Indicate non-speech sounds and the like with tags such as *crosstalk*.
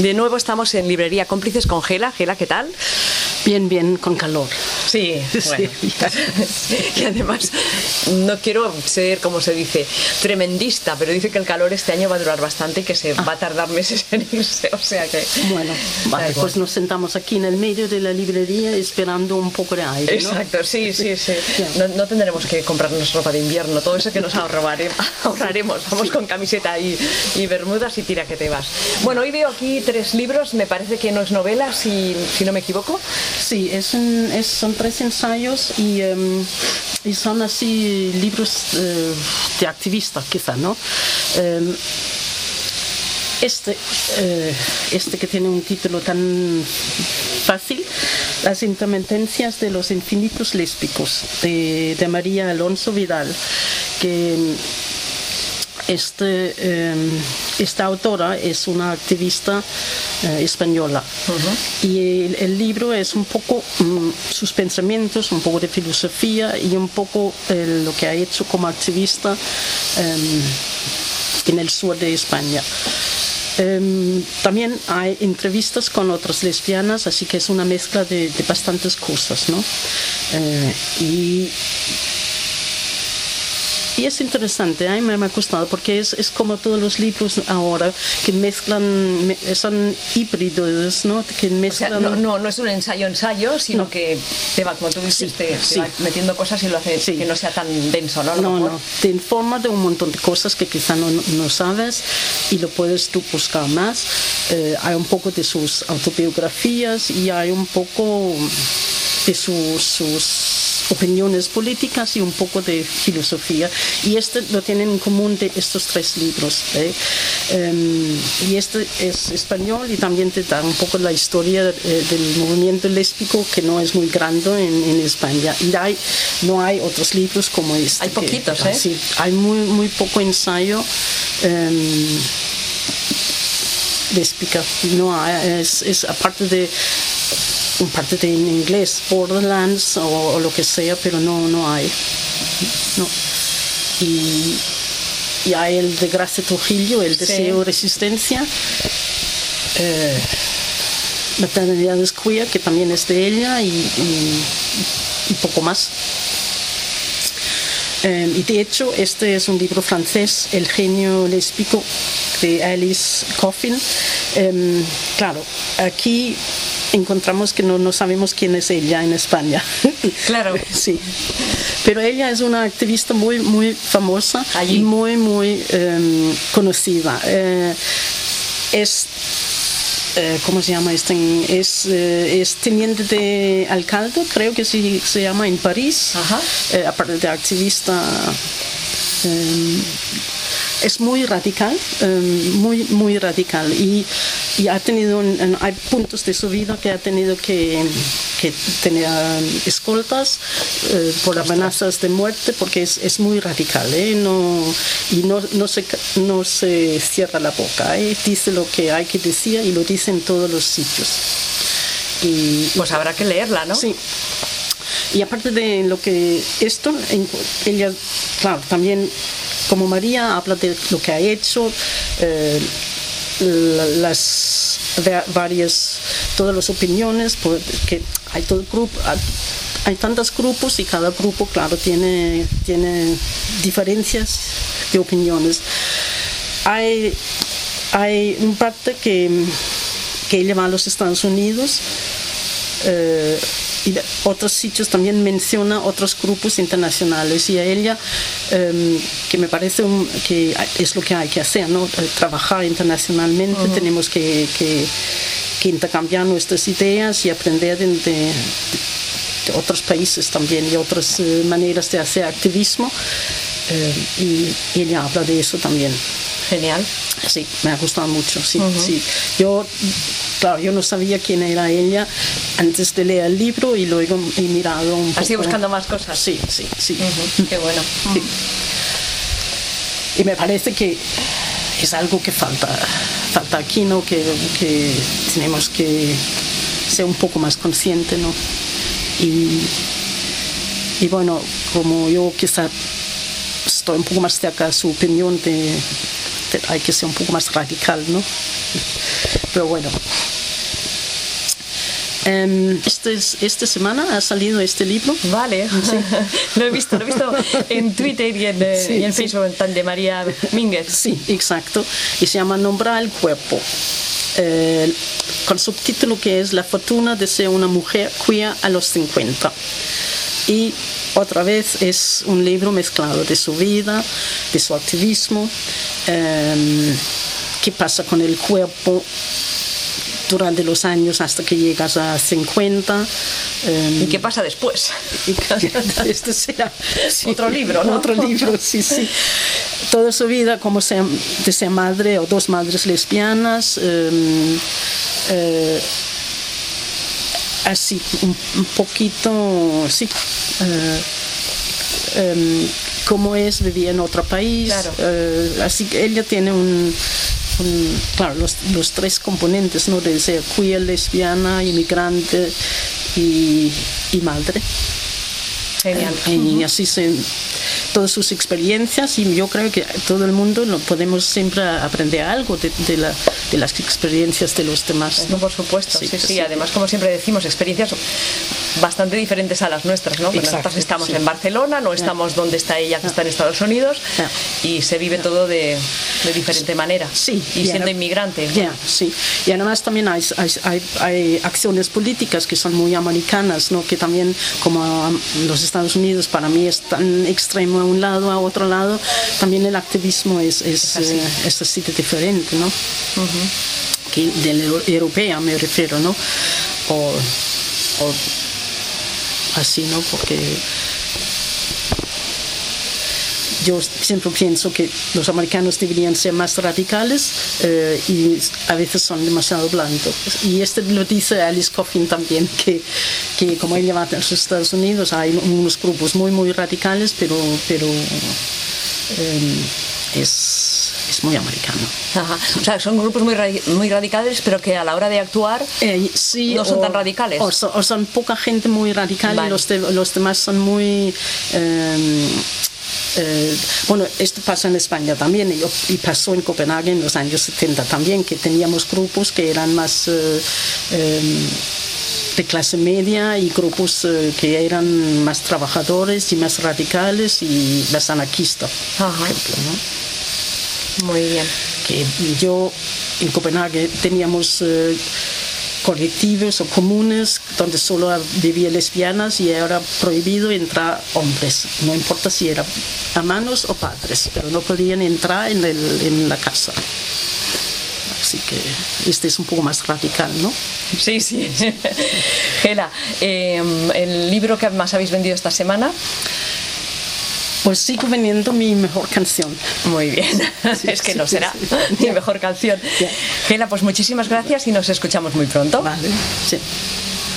De nuevo estamos en Librería Cómplices con Gela. Gela, ¿qué tal? Bien, bien, con calor. Sí, *laughs* bueno. *laughs* y además no quiero ser, como se dice, tremendista, pero dice que el calor este año va a durar bastante y que se va a tardar meses en irse, o sea que... Bueno, vale, pues nos sentamos aquí en el medio de la librería esperando un poco de aire, Exacto, sí, sí, sí. No, tendremos que comprarnos ropa de invierno, todo eso que nos ahorraremos, *laughs* ahorraremos. Vamos con camiseta y, y bermudas y tira que te vas. Bueno, hoy veo aquí tres libros, me parece que no es novela, si, si no me equivoco. Sí, es, son tres ensayos y, em, y son así libros eh, de activista, quizá, ¿no? Em, este, eh, este que tiene un título tan fácil, Las intermitencias de los infinitos lésbicos, de María Alonso Vidal, que este, em, esta autora es una activista eh, española y el, libro es un poco mm, sus pensamientos, un poco de filosofía y un poco eh, lo que ha hecho como activista em, en el sur de España. Em, también hay entrevistas con otras lesbianas, así que es una mezcla de, bastantes cosas, ¿no? Eh, y y es interesante, a mí me ha gustado porque es, es como todos los libros ahora que mezclan, son híbridos, ¿no? Que mezclan... no, no, es un ensayo-ensayo, sino que te va, como tú dices, te, va metiendo cosas y lo hace que no sea tan denso, ¿no? No, no, te informa de un montón de cosas que quizá no, no sabes y lo puedes tú buscar más. Eh, hay un poco de sus autobiografías y hay un poco de sus, sus opiniones políticas y un poco de filosofía. Y este lo tienen en común de estos tres libros. ¿eh? Em, y este es español y también te da un poco la historia eh, del movimiento lésbico que no es muy grande en, España. Y hay, no hay otros libros como este. Hay poquitos, ¿eh? Sí, hay muy, muy poco ensayo. Um, lésbica. No es, es aparte de parte de en inglés, Borderlands o, lo que sea, pero no, no hay. No. Y, y hay el de Gracia Trujillo, el deseo resistencia. Eh, Maternidades Queer, que también es de ella, y, y, poco más. Eh, y de hecho, este es un libro francés, El genio lésbico, de Alice Coffin. Eh, claro, aquí encontramos que no, no sabemos quién es ella en España. *laughs* Claro. sí. Pero ella es una activista muy, muy famosa y muy, muy em, conocida. Eh, es eh, ¿cómo se llama? Este? Es, eh, es teniente de alcalde, creo que sí, se llama en París, aparte de activista em, es muy radical, em, muy, muy radical. Y, y ha tenido, hay puntos de su vida que ha tenido que, que tener escoltas eh, por amenazas de muerte porque es, es muy radical ¿eh? no, y no, no, se, no se cierra la boca, ¿eh? dice lo que hay que decir y lo dice en todos los sitios. Y, pues habrá que leerla, ¿no? Sí. Y aparte de lo que esto, ella, claro, también como María habla de lo que ha hecho, eh, las varias, todas las opiniones, que hay todo grupo, hay tantos grupos y cada grupo, claro, tiene, tiene diferencias de opiniones. Hay, hay un parte que, que ella va a los Estados Unidos. Eh, y otros sitios también menciona otros grupos internacionales. Y a ella em, que me parece que es lo que hay que hacer no eh, trabajar internacionalmente tenemos que, que, intercambiar nuestras ideas y aprender de, otros países también y otras eh, maneras de hacer activismo. Eh, y ella habla de eso también. Genial. Sí me ha gustado mucho sí, sí. yo claro, yo no sabía quién era ella antes de leer el libro y luego he mirado un poco. Así buscando más cosas. Sí, sí, sí. Qué bueno. Y me parece que es algo que falta, falta aquí, ¿no? Que, que tenemos que ser un poco más conscientes, ¿no? Y, y bueno, como yo quizá estoy un poco más cerca de su opinión, de, hay que ser un poco más radical, ¿no? pero bueno. Em, este es- esta semana ha salido este libro. Vale, *laughs* lo he visto, lo he visto en Twitter y en, eh, Sí, y en sí. Facebook tan de María Mínguez. Sí, exacto. Y se llama Nombrar el cuerpo. Eh, con subtítulo que es La fortuna de ser una mujer queer a los 50. Y otra vez es un libro mezclado de su vida, de su activismo, em, qué pasa con el cuerpo durante los años hasta que llegas a 50. em, ¿Y qué pasa después? *laughs* este será sí, Otro libro, ¿no? Otro libro, sí, sí. Toda su vida como ser, de ser madre o dos madres lesbianas, em, eh, así, un, un poquito, sí. eh, em, cómo es vivir en otro país. Claro. eh, así que ella tiene un, claro, los, los tres componentes, ¿no? De ser queer, lesbiana, inmigrante y, y madre. Genial. Y así se todas sus experiencias y yo creo que todo el mundo lo podemos siempre aprender algo de, de la- de las experiencias de los demás. No, por supuesto, sí, sí, sí. Además, como siempre decimos, experiencias bastante diferentes a las nuestras, ¿no? Exacto, nosotros estamos sí. en Barcelona, no estamos donde está ella, que está en Estados Unidos, y se vive todo de, de diferente manera. Sí, Y siendo inmigrante. Ya, sí. Y además también hay, hay, hay- acciones políticas que son muy americanas, ¿no? que también como los Estados Unidos para mí es tan extremo a un lado, a otro lado, también el activismo es, es, así. eh, es así de diferente, ¿no? que de la euro- europea me refiero, ¿no? O, o así, ¿no? Porque yo siempre pienso que los americanos deberían ser más radicales eh, y a veces son demasiado blandos. Y este lo dice Alice Coffin también, que, que como ella va a los Estados Unidos hay unos grupos muy, muy radicales, pero, pero eh, es, es muy americano. Ajá. O sea, son grupos muy, muy radicales, pero que a la hora de actuar Eh, sí, No son tan radicales. O son, o son poca gente muy radical Vale. y los, de- los demás son muy... eh, eh, bueno, esto pasa en España también y, y pasó en Copenhague en los años 70 también, que teníamos grupos que eran más eh, eh, de clase media y grupos eh, que eran más trabajadores y más radicales y más anarquistas, por Ajá. ejemplo. ¿no? muy bien. que yo en Copenhague teníamos eh, colectivos o comunes donde solo vivían lesbianas y era prohibido entrar hombres, no importa si eran hermanos o padres, pero no podían entrar en, el- en la casa. Así que este es un poco más radical, ¿no? Sí, sí. *laughs* Gela, eh, el libro que más habéis vendido esta semana. Pues sigo vendiendo mi mejor canción. Muy bien, Sí, *laughs* es que sí, no será sí, mi mejor canción. Gela, pues muchísimas gracias y nos escuchamos muy pronto. Vale. Sí.